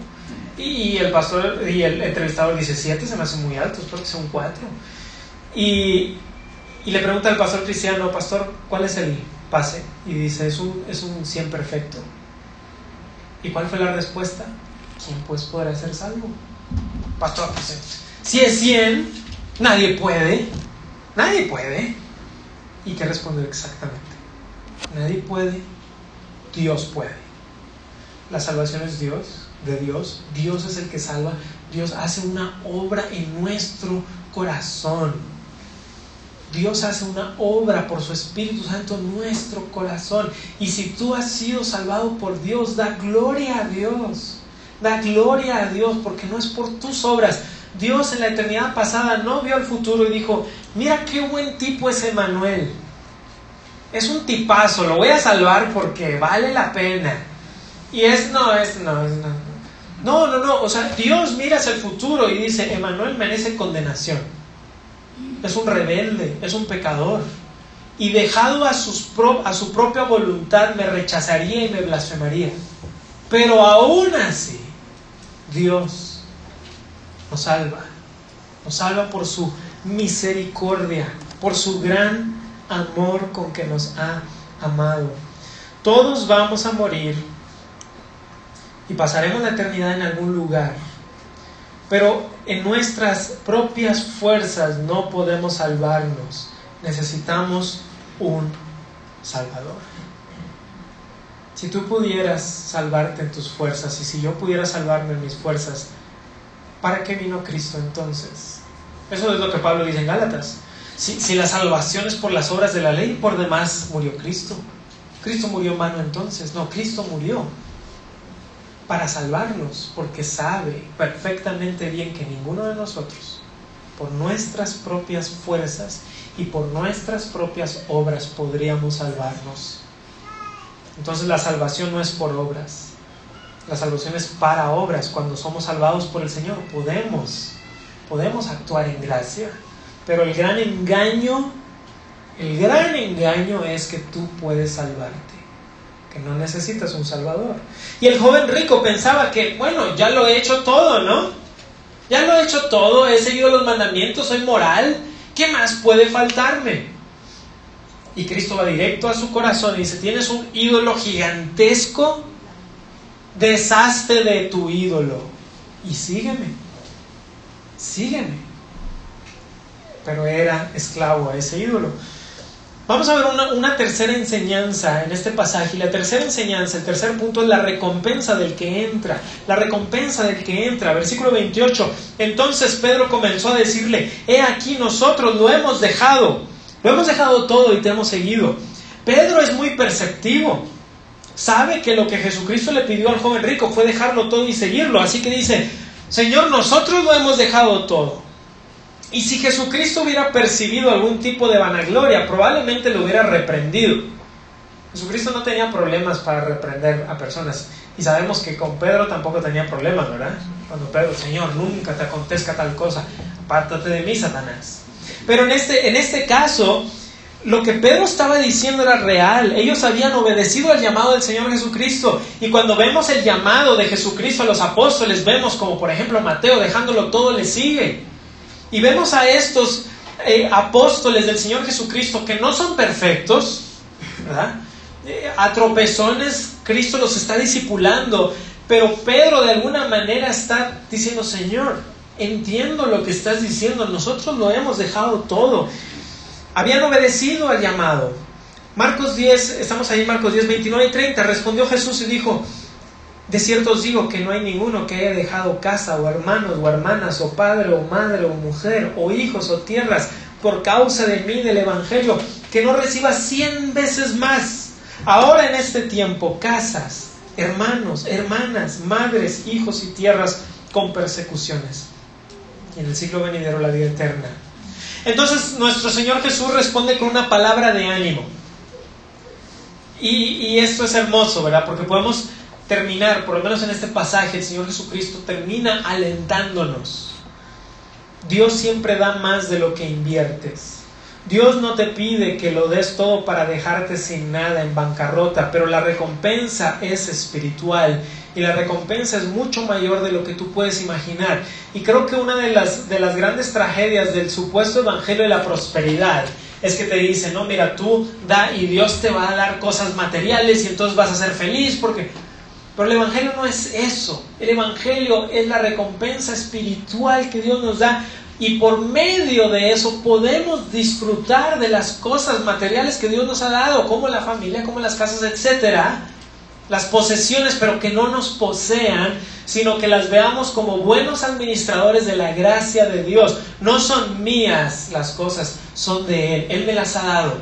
Y el pastor y el entrevistador dice, siete se me hace muy alto, espero que un cuatro. Y, y, le pregunta al pastor cristiano, pastor, ¿cuál es el pase? Y dice, es un, es un 100 perfecto. ¿Y cuál fue la respuesta? ¿Quién pues podrá ser salvo? Pastor, pues, si es 100, nadie puede. Nadie puede. ¿Y qué respondió exactamente? Nadie puede, Dios puede. La salvación es Dios, de Dios. Dios es el que salva. Dios hace una obra en nuestro corazón. Dios hace una obra por su Espíritu Santo en nuestro corazón. Y si tú has sido salvado por Dios, da gloria a Dios. Da gloria a Dios porque no es por tus obras. Dios en la eternidad pasada no vio al futuro y dijo, mira qué buen tipo es Emanuel es un tipazo, lo voy a salvar porque vale la pena. Y es, no, es, no, es, no. No, no, no, o sea, Dios mira hacia el futuro y dice, Emanuel merece condenación. Es un rebelde, es un pecador. y dejado a, sus a su propia voluntad me rechazaría y me blasfemaría. Pero aún así, Dios nos salva, nos salva por su misericordia, por su gran amor con que nos ha amado. Todos vamos a morir y pasaremos la eternidad en algún lugar. Pero en nuestras propias fuerzas no podemos salvarnos. Necesitamos un Salvador. Si tú pudieras salvarte en tus fuerzas y si yo pudiera salvarme en mis fuerzas, ¿para qué vino Cristo entonces? Eso es lo que Pablo dice en Gálatas. Si, si la salvación es por las obras de la ley, por demás murió Cristo. Cristo murió en vano entonces. No, Cristo murió para salvarnos, porque sabe perfectamente bien que ninguno de nosotros, por nuestras propias fuerzas y por nuestras propias obras, podríamos salvarnos. Entonces la salvación no es por obras, la salvación es para obras. Cuando somos salvados por el Señor, podemos, podemos actuar en gracia. Pero el gran engaño, el gran engaño es que tú puedes salvarte que no necesitas un Salvador. Y el joven rico pensaba que, bueno, ya lo he hecho todo, ¿no? Ya lo he hecho todo, he seguido los mandamientos, soy moral, ¿qué más puede faltarme? Y Cristo va directo a su corazón y dice, tienes un ídolo gigantesco, deshazte de tu ídolo y sígueme, sígueme. Pero era esclavo a ese ídolo. Vamos a ver una, tercera enseñanza en este pasaje. Y la tercera enseñanza, el tercer punto es la recompensa del que entra. La recompensa del que entra. Versículo 28. Entonces Pedro comenzó a decirle, he aquí nosotros lo hemos dejado. Lo hemos dejado todo y te hemos seguido. Pedro es muy perceptivo. Sabe que lo que Jesucristo le pidió al joven rico fue dejarlo todo y seguirlo. Así que dice, Señor, nosotros lo hemos dejado todo. Y si Jesucristo hubiera percibido algún tipo de vanagloria, probablemente lo hubiera reprendido. Jesucristo no tenía problemas para reprender a personas. Y sabemos que con Pedro tampoco tenía problemas, ¿verdad? Cuando Pedro, Señor, nunca te acontezca tal cosa, apártate de mí, Satanás. Pero en este, en este caso, lo que Pedro estaba diciendo era real. Ellos habían obedecido al llamado del Señor Jesucristo. Y cuando vemos el llamado de Jesucristo a los apóstoles, vemos como por ejemplo Mateo dejándolo todo le sigue. Y vemos a estos eh, apóstoles del Señor Jesucristo que no son perfectos, ¿verdad? Eh, a tropezones Cristo los está discipulando, pero Pedro de alguna manera está diciendo, Señor, entiendo lo que estás diciendo, nosotros lo hemos dejado todo. Habían obedecido al llamado. Marcos 10, estamos ahí Marcos 10, 29 y 30, respondió Jesús y dijo, de cierto os digo que no hay ninguno que haya dejado casa o hermanos o hermanas o padre o madre o mujer o hijos o tierras por causa de mí del Evangelio que no reciba cien veces más. Ahora en este tiempo, casas, hermanos, hermanas, madres, hijos y tierras con persecuciones. Y en el siglo venidero la vida eterna. Entonces nuestro Señor Jesús responde con una palabra de ánimo. Y, y esto es hermoso, ¿verdad? Porque podemos terminar, por lo menos en este pasaje, el Señor Jesucristo termina alentándonos. Dios siempre da más de lo que inviertes. Dios no te pide que lo des todo para dejarte sin nada en bancarrota, pero la recompensa es espiritual y la recompensa es mucho mayor de lo que tú puedes imaginar. Y creo que una de las, de las grandes tragedias del supuesto evangelio de la prosperidad es que te dice, no, mira, tú da y Dios te va a dar cosas materiales y entonces vas a ser feliz porque pero el Evangelio no es eso. El Evangelio es la recompensa espiritual que Dios nos da y por medio de eso podemos disfrutar de las cosas materiales que Dios nos ha dado, como la familia, como las casas, etcétera, las posesiones, pero que no nos posean, sino que las veamos como buenos administradores de la gracia de Dios. No son mías las cosas, son de Él. Él me las ha dado.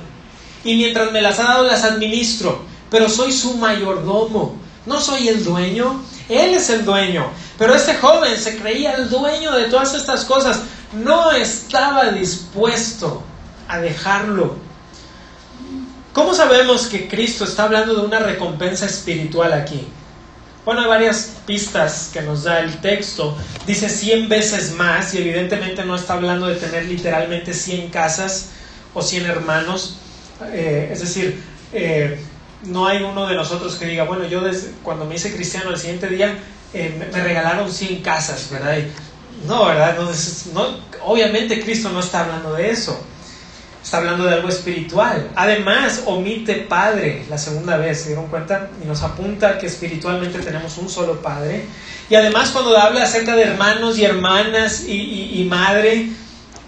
Y mientras me las ha dado, las administro, pero soy su mayordomo. No soy el dueño, Él es el dueño. Pero este joven se creía el dueño de todas estas cosas. No estaba dispuesto a dejarlo. ¿Cómo sabemos que Cristo está hablando de una recompensa espiritual aquí? Bueno, hay varias pistas que nos da el texto. Dice 100 veces más y evidentemente no está hablando de tener literalmente 100 casas o 100 hermanos. Eh, es decir, eh, no hay uno de nosotros que diga, bueno, yo desde, cuando me hice cristiano el siguiente día me, regalaron 100 casas, ¿verdad? no, ¿verdad? No, obviamente Cristo no está hablando de eso. Está hablando de algo espiritual. Además, omite Padre la segunda vez, ¿se dieron cuenta? Y nos apunta que espiritualmente tenemos un solo Padre. Y además cuando habla acerca de hermanos y hermanas y, y madre,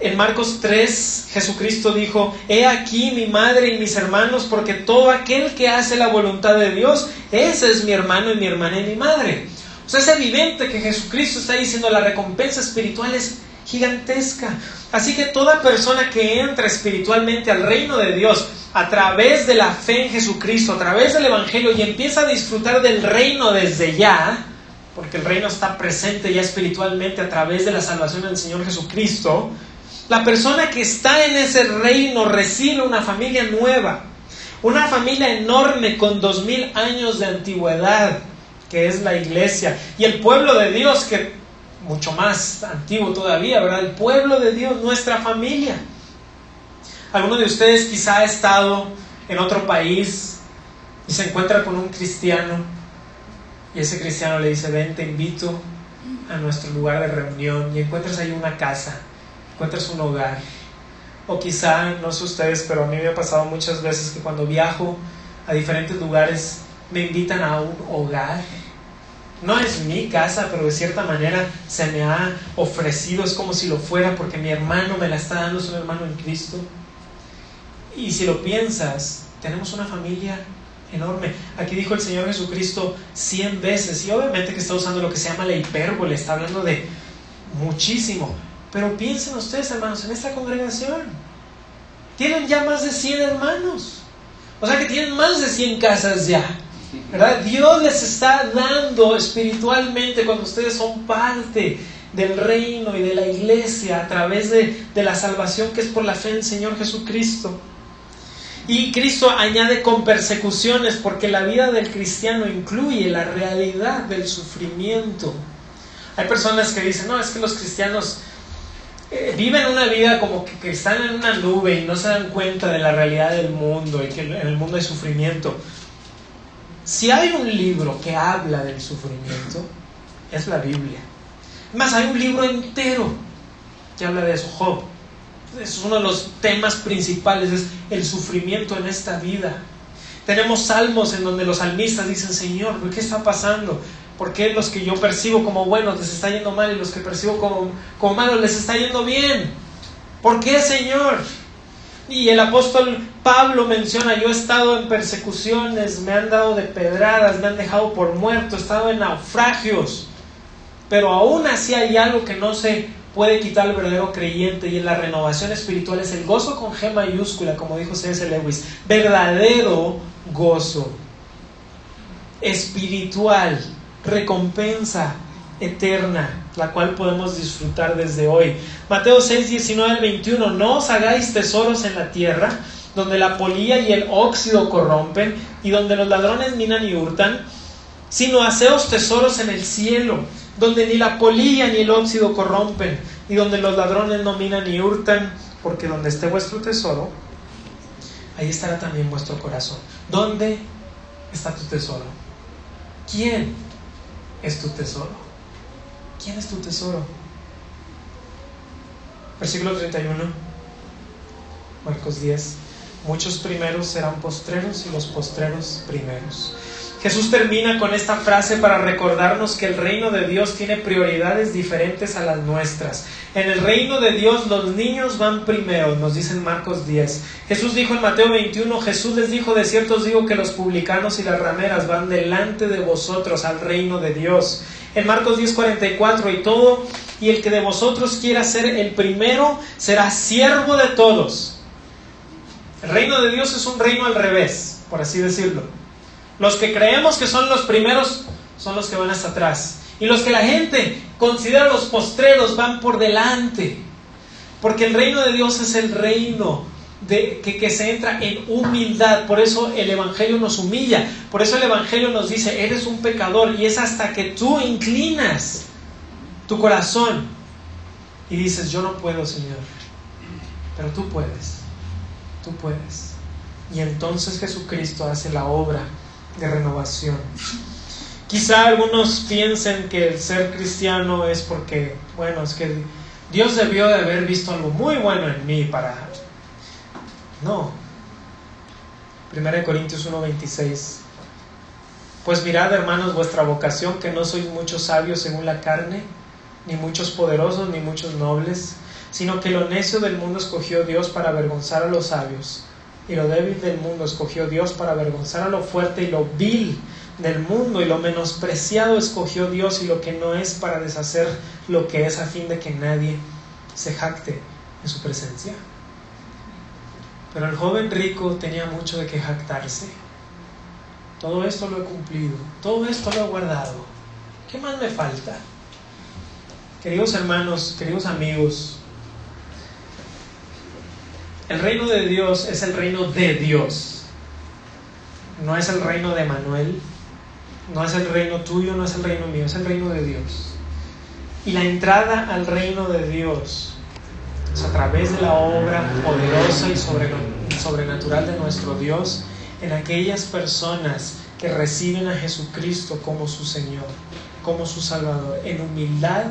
en Marcos 3 Jesucristo dijo, He aquí mi madre y mis hermanos, porque todo aquel que hace la voluntad de Dios, ese es mi hermano y mi hermana y mi madre. O sea, es evidente que Jesucristo está diciendo la recompensa espiritual es gigantesca. Así que toda persona que entra espiritualmente al reino de Dios a través de la fe en Jesucristo, a través del Evangelio y empieza a disfrutar del reino desde ya, porque el reino está presente ya espiritualmente a través de la salvación del Señor Jesucristo, la persona que está en ese reino recibe una familia nueva, una familia enorme con dos mil años de antigüedad, que es la iglesia, y el pueblo de Dios que mucho más antiguo todavía, ¿verdad? El pueblo de Dios, nuestra familia. Alguno de ustedes quizá ha estado en otro país y se encuentra con un cristiano y ese cristiano le dice, ven, te invito a nuestro lugar de reunión y encuentras ahí una casa, encuentras un hogar. O quizá, no sé ustedes, pero a mí me ha pasado muchas veces que cuando viajo a diferentes lugares me invitan a un hogar no es mi casa, pero de cierta manera se me ha ofrecido, es como si lo fuera, porque mi hermano me la está dando, es un hermano en Cristo. Y si lo piensas, tenemos una familia enorme. Aquí dijo el Señor Jesucristo cien veces, y obviamente que está usando lo que se llama la hipérbole, está hablando de muchísimo. Pero piensen ustedes, hermanos, en esta congregación. Tienen ya más de 100 hermanos. O sea que tienen más de 100 casas ya. ¿verdad? Dios les está dando espiritualmente cuando ustedes son parte del reino y de la iglesia a través de, de la salvación que es por la fe en el Señor Jesucristo. Y Cristo añade con persecuciones porque la vida del cristiano incluye la realidad del sufrimiento. Hay personas que dicen, no, es que los cristianos viven una vida como que, están en una nube y no se dan cuenta de la realidad del mundo y que en el mundo hay sufrimiento. Si hay un libro que habla del sufrimiento, es la Biblia. Más, hay un libro entero que habla de eso, Job. Es uno de los temas principales, es el sufrimiento en esta vida. Tenemos salmos en donde los salmistas dicen, Señor, ¿por qué está pasando? ¿Por qué los que yo percibo como buenos les está yendo mal y los que percibo como, como malos les está yendo bien? ¿Por qué, Señor? Y el apóstol Pablo menciona, yo he estado en persecuciones, me han dado de pedradas, me han dejado por muerto, he estado en naufragios, pero aún así hay algo que no se puede quitar al verdadero creyente y en la renovación espiritual es el gozo con G mayúscula, como dijo C.S. Lewis, verdadero gozo espiritual, recompensa eterna, la cual podemos disfrutar desde hoy. Mateo 6, 19 al 21, no os hagáis tesoros en la tierra, donde la polilla y el óxido corrompen, y donde los ladrones minan y hurtan, sino haceos tesoros en el cielo, donde ni la polilla ni el óxido corrompen, y donde los ladrones no minan ni hurtan, porque donde esté vuestro tesoro, ahí estará también vuestro corazón. ¿Dónde está tu tesoro? ¿Quién es tu tesoro? ¿Quién es tu tesoro? Versículo 31, Marcos 10. Muchos primeros serán postreros y los postreros primeros. Jesús termina con esta frase para recordarnos que el reino de Dios tiene prioridades diferentes a las nuestras. En el reino de Dios los niños van primero, nos dice Marcos 10. Jesús dijo en Mateo 21, Jesús les dijo, de cierto os digo que los publicanos y las rameras van delante de vosotros al reino de Dios en Marcos 10:44, y todo, y el que de vosotros quiera ser el primero, será siervo de todos. El reino de Dios es un reino al revés, por así decirlo. Los que creemos que son los primeros son los que van hasta atrás. Y los que la gente considera los postreros van por delante. Porque el reino de Dios es el reino de, que, se entra en humildad. Por eso el Evangelio nos humilla. Por eso el Evangelio nos dice, eres un pecador. Y es hasta que tú inclinas tu corazón y dices, yo no puedo, Señor. Pero tú puedes. Tú puedes. Y entonces Jesucristo hace la obra de renovación. Quizá algunos piensen que el ser cristiano es porque, bueno, es que Dios debió de haber visto algo muy bueno en mí para... No. 1 Corintios 1:26. Pues mirad, hermanos, vuestra vocación, que no sois muchos sabios según la carne, ni muchos poderosos, ni muchos nobles, sino que lo necio del mundo escogió Dios para avergonzar a los sabios, y lo débil del mundo escogió Dios para avergonzar a lo fuerte, y lo vil del mundo y lo menospreciado escogió Dios y lo que no es para deshacer lo que es a fin de que nadie se jacte en su presencia. Pero el joven rico tenía mucho de que jactarse. Todo esto lo he cumplido, todo esto lo he guardado. ¿Qué más me falta? Queridos hermanos, queridos amigos, el reino de Dios es el reino de Dios. No es el reino de Manuel, no es el reino tuyo, no es el reino mío, es el reino de Dios. Y la entrada al reino de Dios es a través de la obra poderosa y sobrenatural de nuestro Dios en aquellas personas que reciben a Jesucristo como su Señor, como su Salvador, en humildad,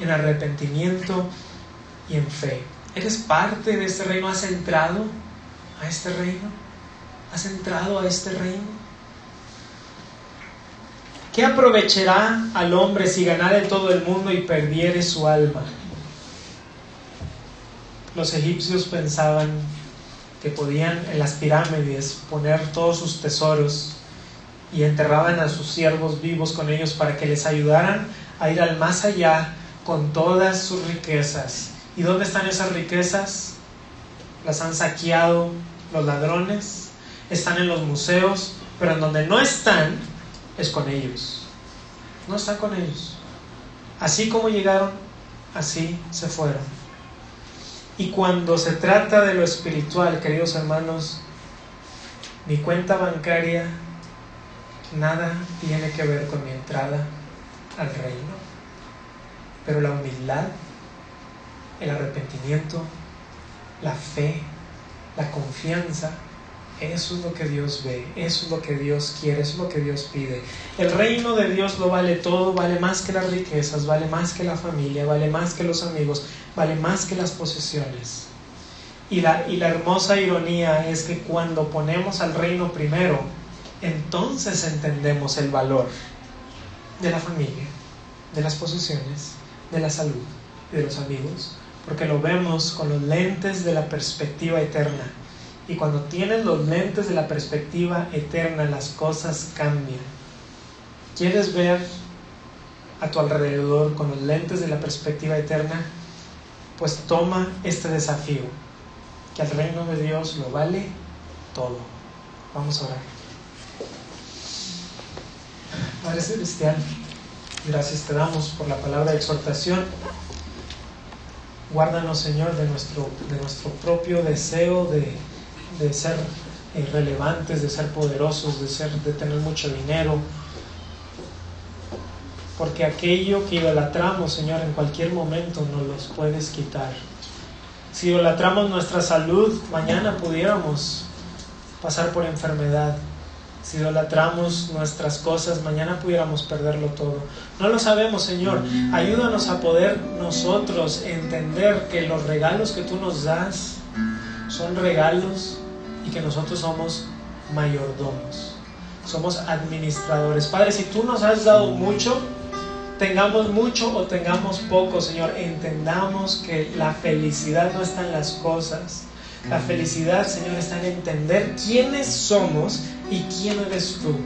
en arrepentimiento y en fe. ¿Eres parte de este reino? ¿Has entrado a este reino? ¿Has entrado a este reino? ¿Qué aprovechará al hombre si ganare todo el mundo y perdiere su alma? Los egipcios pensaban que podían en las pirámides poner todos sus tesoros y enterraban a sus siervos vivos con ellos para que les ayudaran a ir al más allá con todas sus riquezas. ¿Y dónde están esas riquezas? Las han saqueado los ladrones, están en los museos, pero en donde no están es con ellos. No está con ellos. Así como llegaron, así se fueron. Y cuando se trata de lo espiritual, queridos hermanos, mi cuenta bancaria nada tiene que ver con mi entrada al reino. Pero la humildad, el arrepentimiento, la fe, la confianza, eso es lo que Dios ve, eso es lo que Dios quiere, eso es lo que Dios pide. El reino de Dios lo vale todo, vale más que las riquezas, vale más que la familia, vale más que los amigos, vale más que las posesiones. Y la, y la hermosa ironía es que cuando ponemos al reino primero, entonces entendemos el valor de la familia, de las posesiones, de la salud, de los amigos, porque lo vemos con los lentes de la perspectiva eterna y cuando tienes los lentes de la perspectiva eterna, las cosas cambian. ¿Quieres ver a tu alrededor con los lentes de la perspectiva eterna? Pues toma este desafío, que el reino de Dios lo vale todo. Vamos a orar. Padre Celestial, gracias te damos por la palabra de exhortación. Guárdanos, Señor, de nuestro, de nuestro propio deseo de de ser irrelevantes, de ser poderosos, de, ser, de tener mucho dinero. Porque aquello que idolatramos, Señor, en cualquier momento nos los puedes quitar. Si idolatramos nuestra salud, mañana pudiéramos pasar por enfermedad. Si idolatramos nuestras cosas, mañana pudiéramos perderlo todo. No lo sabemos, Señor. Ayúdanos a poder nosotros entender que los regalos que tú nos das son regalos y que nosotros somos mayordomos, somos administradores. Padre, si tú nos has dado mucho, tengamos mucho o tengamos poco, Señor, entendamos que la felicidad no está en las cosas. La felicidad, Señor, está en entender quiénes somos y quién eres tú.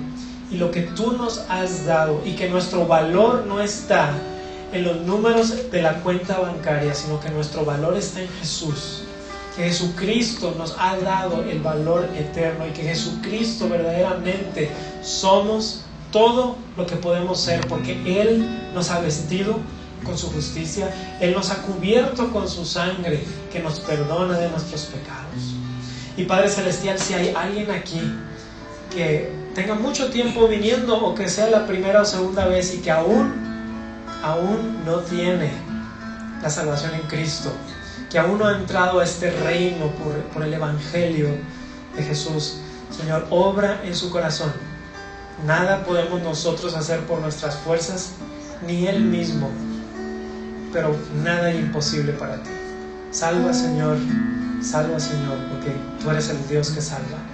Y lo que tú nos has dado y que nuestro valor no está en los números de la cuenta bancaria, sino que nuestro valor está en Jesús que Jesucristo nos ha dado el valor eterno y que Jesucristo verdaderamente somos todo lo que podemos ser porque Él nos ha vestido con su justicia, Él nos ha cubierto con su sangre que nos perdona de nuestros pecados. Y Padre Celestial, si hay alguien aquí que tenga mucho tiempo viniendo o que sea la primera o segunda vez y que aún, aún no tiene la salvación en Cristo, que aún no ha entrado a este reino por, el Evangelio de Jesús. Señor, obra en su corazón. Nada podemos nosotros hacer por nuestras fuerzas, ni Él mismo, pero nada es imposible para ti. Salva, Señor, salva, Señor, porque tú eres el Dios que salva.